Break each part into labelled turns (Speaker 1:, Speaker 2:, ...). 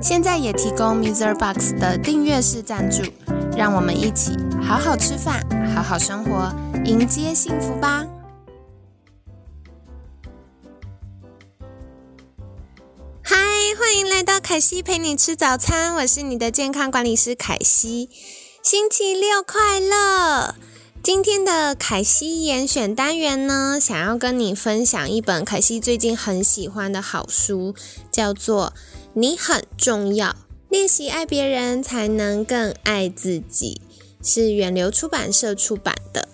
Speaker 1: 现在也提供 Mr. Box 的订阅式赞助，让我们一起好好吃饭，好好生活，迎接幸福吧！嗨，欢迎来到凯西陪你吃早餐，我是你的健康管理师凯西。星期六快乐！今天的凯西严选单元呢，想要跟你分享一本凯西最近很喜欢的好书，叫做《你很重要》，练习爱别人才能更爱自己，是远流出版社出版的。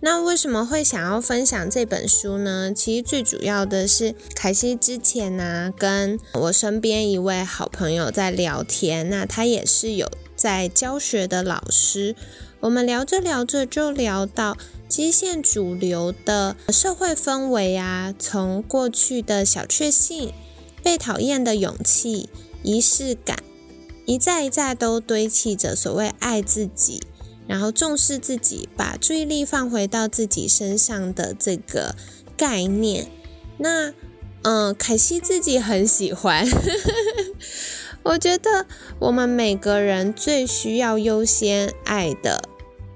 Speaker 1: 那为什么会想要分享这本书呢？其实最主要的是凯西之前呢，跟我身边一位好朋友在聊天，那他也是有。在教学的老师，我们聊着聊着就聊到基线主流的社会氛围啊，从过去的小确幸、被讨厌的勇气、仪式感，一再一再都堆砌着所谓爱自己，然后重视自己，把注意力放回到自己身上的这个概念。那，嗯，凯西自己很喜欢。我觉得我们每个人最需要优先爱的、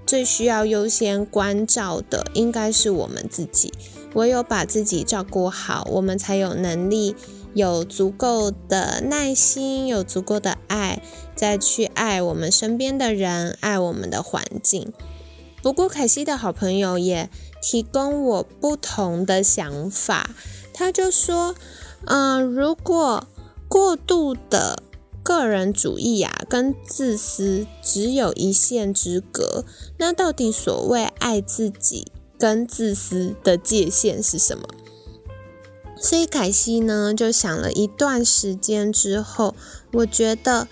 Speaker 1: 最需要优先关照的，应该是我们自己。唯有把自己照顾好，我们才有能力有足够的耐心、有足够的爱，再去爱我们身边的人、爱我们的环境。不过，凯西的好朋友也提供我不同的想法，他就说：“嗯，如果过度的。”个人主义啊，跟自私只有一线之隔。那到底所谓爱自己跟自私的界限是什么？所以凯西呢，就想了一段时间之后，我觉得，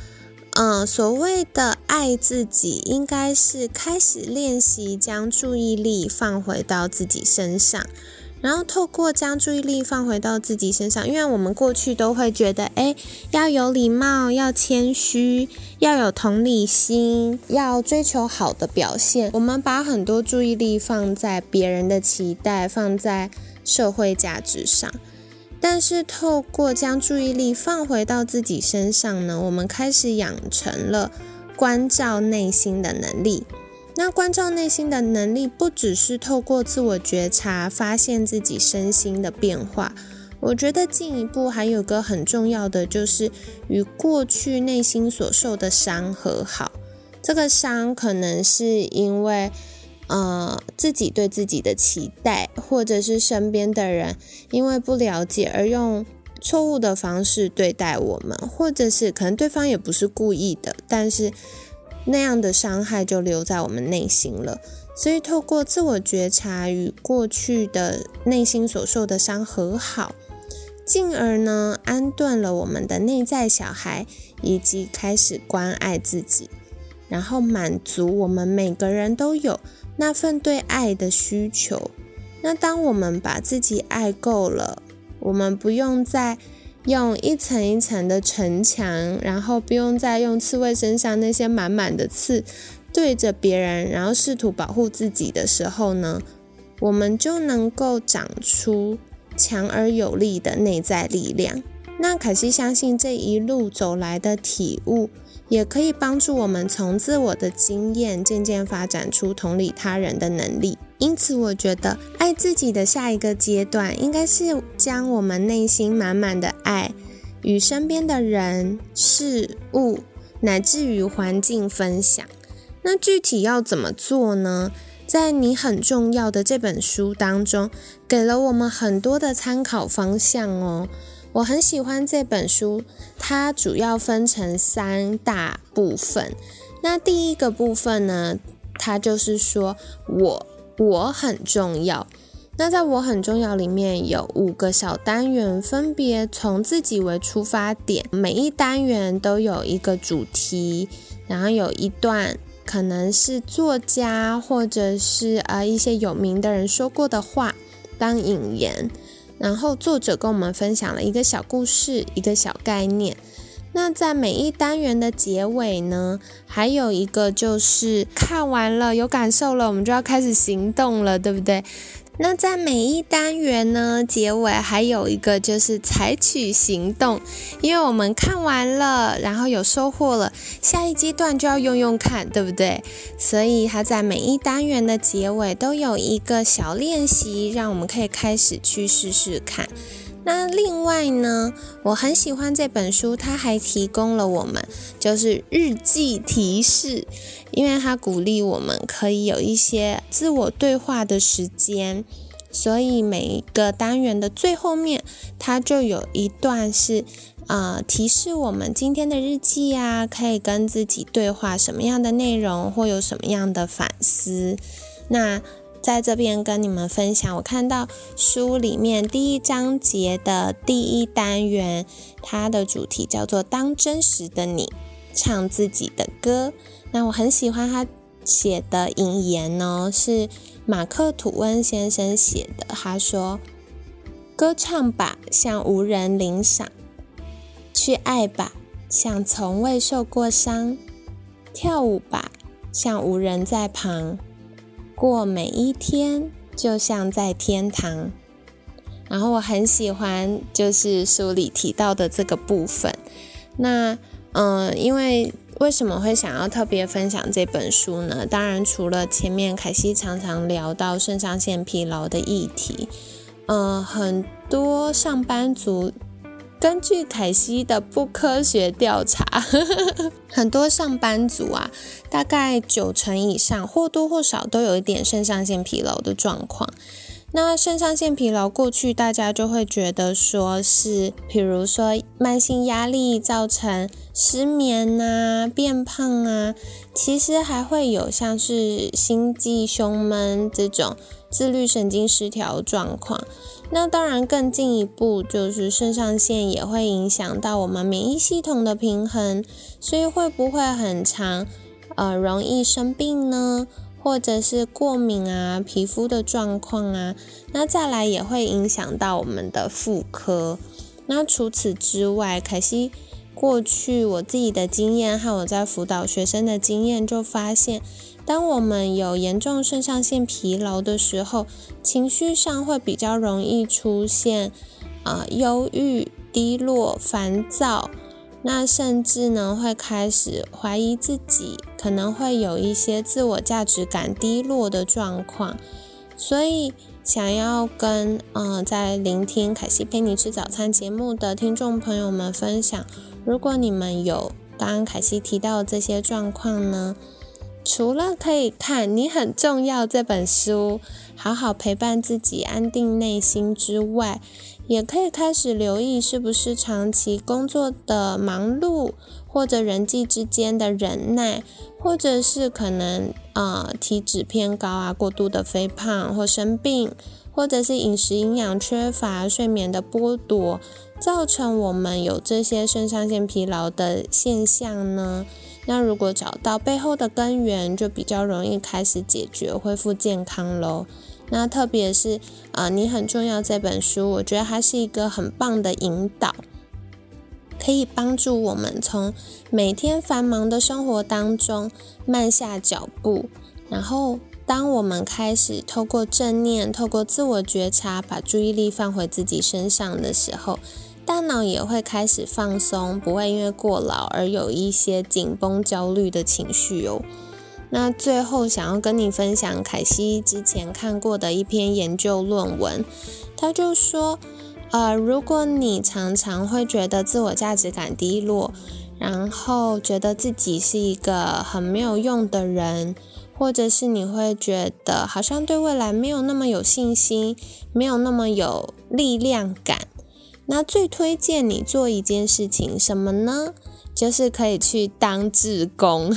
Speaker 1: 嗯，所谓的爱自己，应该是开始练习将注意力放回到自己身上。然后透过将注意力放回到自己身上，因为我们过去都会觉得，哎，要有礼貌，要谦虚，要有同理心，要追求好的表现。我们把很多注意力放在别人的期待，放在社会价值上。但是透过将注意力放回到自己身上呢，我们开始养成了关照内心的能力。那关照内心的能力，不只是透过自我觉察发现自己身心的变化。我觉得进一步还有个很重要的，就是与过去内心所受的伤和好。这个伤可能是因为，呃，自己对自己的期待，或者是身边的人因为不了解而用错误的方式对待我们，或者是可能对方也不是故意的，但是。那样的伤害就留在我们内心了，所以透过自我觉察与过去的内心所受的伤和好，进而呢安顿了我们的内在小孩，以及开始关爱自己，然后满足我们每个人都有那份对爱的需求。那当我们把自己爱够了，我们不用再。用一层一层的城墙，然后不用再用刺猬身上那些满满的刺对着别人，然后试图保护自己的时候呢，我们就能够长出强而有力的内在力量。那可西相信这一路走来的体悟，也可以帮助我们从自我的经验渐渐发展出同理他人的能力。因此，我觉得爱自己的下一个阶段，应该是将我们内心满满的爱与身边的人、事物，乃至于环境分享。那具体要怎么做呢？在你很重要的这本书当中，给了我们很多的参考方向哦。我很喜欢这本书，它主要分成三大部分。那第一个部分呢，它就是说我。我很重要，那在我很重要里面有五个小单元，分别从自己为出发点，每一单元都有一个主题，然后有一段可能是作家或者是呃一些有名的人说过的话当引言，然后作者跟我们分享了一个小故事，一个小概念。那在每一单元的结尾呢，还有一个就是看完了有感受了，我们就要开始行动了，对不对？那在每一单元呢，结尾还有一个就是采取行动，因为我们看完了，然后有收获了，下一阶段就要用用看，对不对？所以它在每一单元的结尾都有一个小练习，让我们可以开始去试试看。那另外呢，我很喜欢这本书，它还提供了我们就是日记提示，因为它鼓励我们可以有一些自我对话的时间，所以每一个单元的最后面，它就有一段是啊提示我们今天的日记啊，可以跟自己对话什么样的内容，或有什么样的反思，那。在这边跟你们分享，我看到书里面第一章节的第一单元，它的主题叫做“当真实的你唱自己的歌”。那我很喜欢他写的引言哦，是马克吐温先生写的。他说：“歌唱吧，像无人领赏；去爱吧，像从未受过伤；跳舞吧，像无人在旁。”过每一天，就像在天堂。然后我很喜欢，就是书里提到的这个部分。那，嗯，因为为什么会想要特别分享这本书呢？当然，除了前面凯西常常聊到肾上腺疲劳的议题，嗯，很多上班族。根据凯西的不科学调查，很多上班族啊，大概九成以上或多或少都有一点肾上腺疲劳的状况。那肾上腺疲劳过去大家就会觉得说是，比如说慢性压力造成失眠啊、变胖啊，其实还会有像是心悸、胸闷这种自律神经失调状况。那当然，更进一步就是肾上腺也会影响到我们免疫系统的平衡，所以会不会很长，呃，容易生病呢？或者是过敏啊、皮肤的状况啊？那再来也会影响到我们的妇科。那除此之外，凯西过去我自己的经验和我在辅导学生的经验就发现。当我们有严重肾上腺疲劳的时候，情绪上会比较容易出现啊忧郁、低落、烦躁，那甚至呢会开始怀疑自己，可能会有一些自我价值感低落的状况。所以，想要跟嗯在聆听凯西陪你吃早餐节目的听众朋友们分享，如果你们有刚刚凯西提到的这些状况呢？除了可以看《你很重要》这本书，好好陪伴自己、安定内心之外，也可以开始留意是不是长期工作的忙碌，或者人际之间的忍耐，或者是可能啊体脂偏高啊、过度的肥胖或生病，或者是饮食营养缺乏、睡眠的剥夺，造成我们有这些肾上腺疲劳的现象呢？那如果找到背后的根源，就比较容易开始解决、恢复健康喽。那特别是啊，你很重要这本书，我觉得它是一个很棒的引导，可以帮助我们从每天繁忙的生活当中慢下脚步，然后当我们开始透过正念、透过自我觉察，把注意力放回自己身上的时候。大脑也会开始放松，不会因为过劳而有一些紧绷、焦虑的情绪哦。那最后想要跟你分享凯西之前看过的一篇研究论文，他就说，呃，如果你常常会觉得自我价值感低落，然后觉得自己是一个很没有用的人，或者是你会觉得好像对未来没有那么有信心，没有那么有力量感。那最推荐你做一件事情什么呢？就是可以去当志工。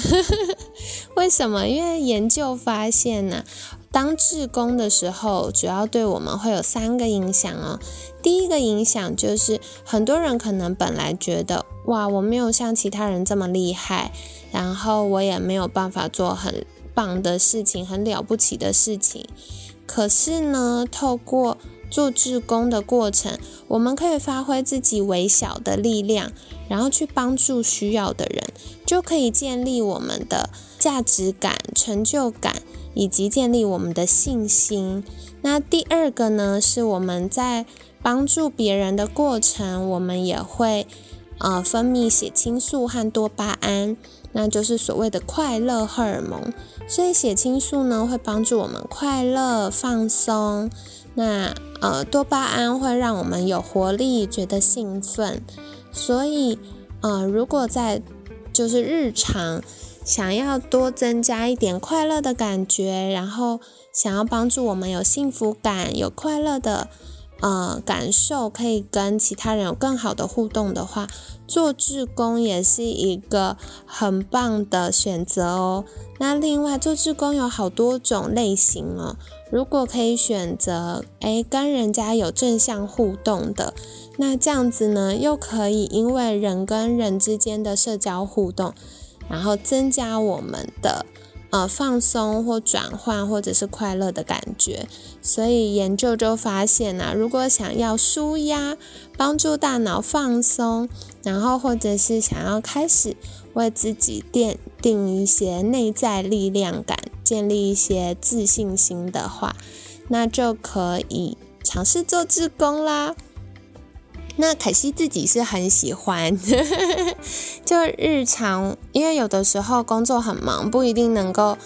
Speaker 1: 为什么？因为研究发现呢，当志工的时候，主要对我们会有三个影响哦。第一个影响就是，很多人可能本来觉得，哇，我没有像其他人这么厉害，然后我也没有办法做很棒的事情，很了不起的事情。可是呢，透过做志工的过程，我们可以发挥自己微小的力量，然后去帮助需要的人，就可以建立我们的价值感、成就感。以及建立我们的信心。那第二个呢，是我们在帮助别人的过程，我们也会呃分泌血清素和多巴胺，那就是所谓的快乐荷尔蒙。所以血清素呢会帮助我们快乐放松，那呃多巴胺会让我们有活力，觉得兴奋。所以呃如果在就是日常。想要多增加一点快乐的感觉，然后想要帮助我们有幸福感、有快乐的呃感受，可以跟其他人有更好的互动的话，做志工也是一个很棒的选择哦。那另外做志工有好多种类型哦，如果可以选择诶跟人家有正向互动的，那这样子呢又可以因为人跟人之间的社交互动。然后增加我们的呃放松或转换或者是快乐的感觉，所以研究就发现呐，如果想要舒压、帮助大脑放松，然后或者是想要开始为自己奠定一些内在力量感、建立一些自信心的话，那就可以尝试做志工啦。那凯西自己是很喜欢，就日常，因为有的时候工作很忙，不一定能够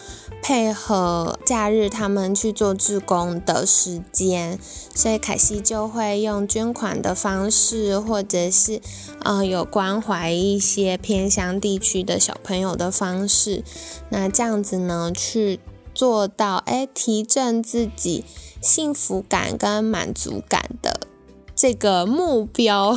Speaker 1: 配合假日他们去做志工的时间，所以凯西就会用捐款的方式，或者是呃有关怀一些偏乡地区的小朋友的方式，那这样子呢去做到哎提振自己幸福感跟满足感的。这个目标，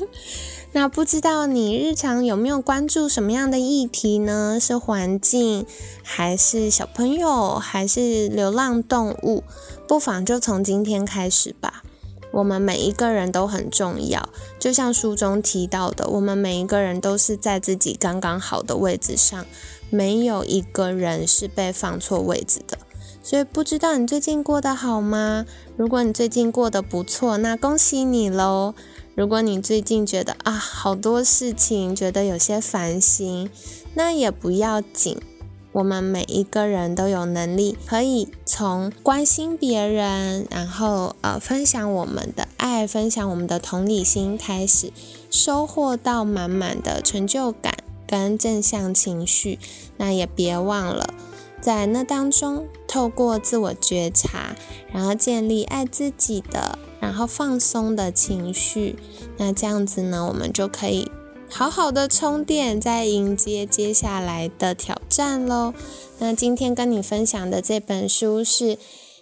Speaker 1: 那不知道你日常有没有关注什么样的议题呢？是环境，还是小朋友，还是流浪动物？不妨就从今天开始吧。我们每一个人都很重要，就像书中提到的，我们每一个人都是在自己刚刚好的位置上，没有一个人是被放错位置的。所以不知道你最近过得好吗？如果你最近过得不错，那恭喜你喽。如果你最近觉得啊好多事情，觉得有些烦心，那也不要紧。我们每一个人都有能力，可以从关心别人，然后呃分享我们的爱，分享我们的同理心开始，收获到满满的成就感跟正向情绪。那也别忘了。在那当中，透过自我觉察，然后建立爱自己的，然后放松的情绪，那这样子呢，我们就可以好好的充电，再迎接接下来的挑战喽。那今天跟你分享的这本书是。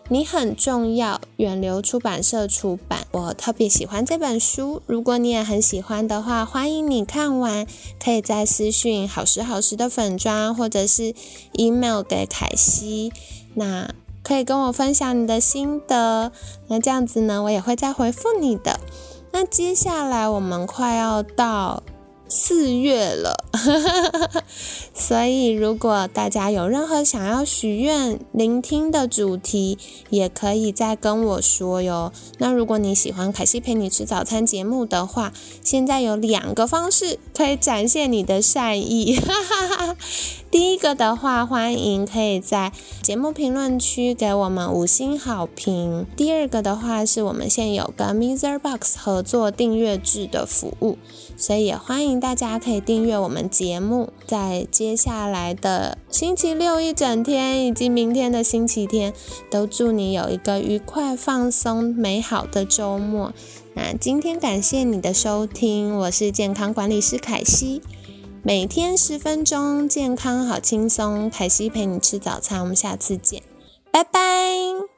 Speaker 1: 你很重要，远流出版社出版。我特别喜欢这本书，如果你也很喜欢的话，欢迎你看完，可以在私讯好时好时的粉砖，或者是 email 给凯西，那可以跟我分享你的心得。那这样子呢，我也会再回复你的。那接下来我们快要到。四月了，所以如果大家有任何想要许愿、聆听的主题，也可以再跟我说哟。那如果你喜欢凯西陪你吃早餐节目的话，现在有两个方式可以展现你的善意。第一个的话，欢迎可以在节目评论区给我们五星好评。第二个的话，是我们现有跟 Mister Box 合作订阅制的服务。所以也欢迎大家可以订阅我们节目，在接下来的星期六一整天，以及明天的星期天，都祝你有一个愉快、放松、美好的周末。那今天感谢你的收听，我是健康管理师凯西，每天十分钟，健康好轻松，凯西陪你吃早餐，我们下次见，拜拜。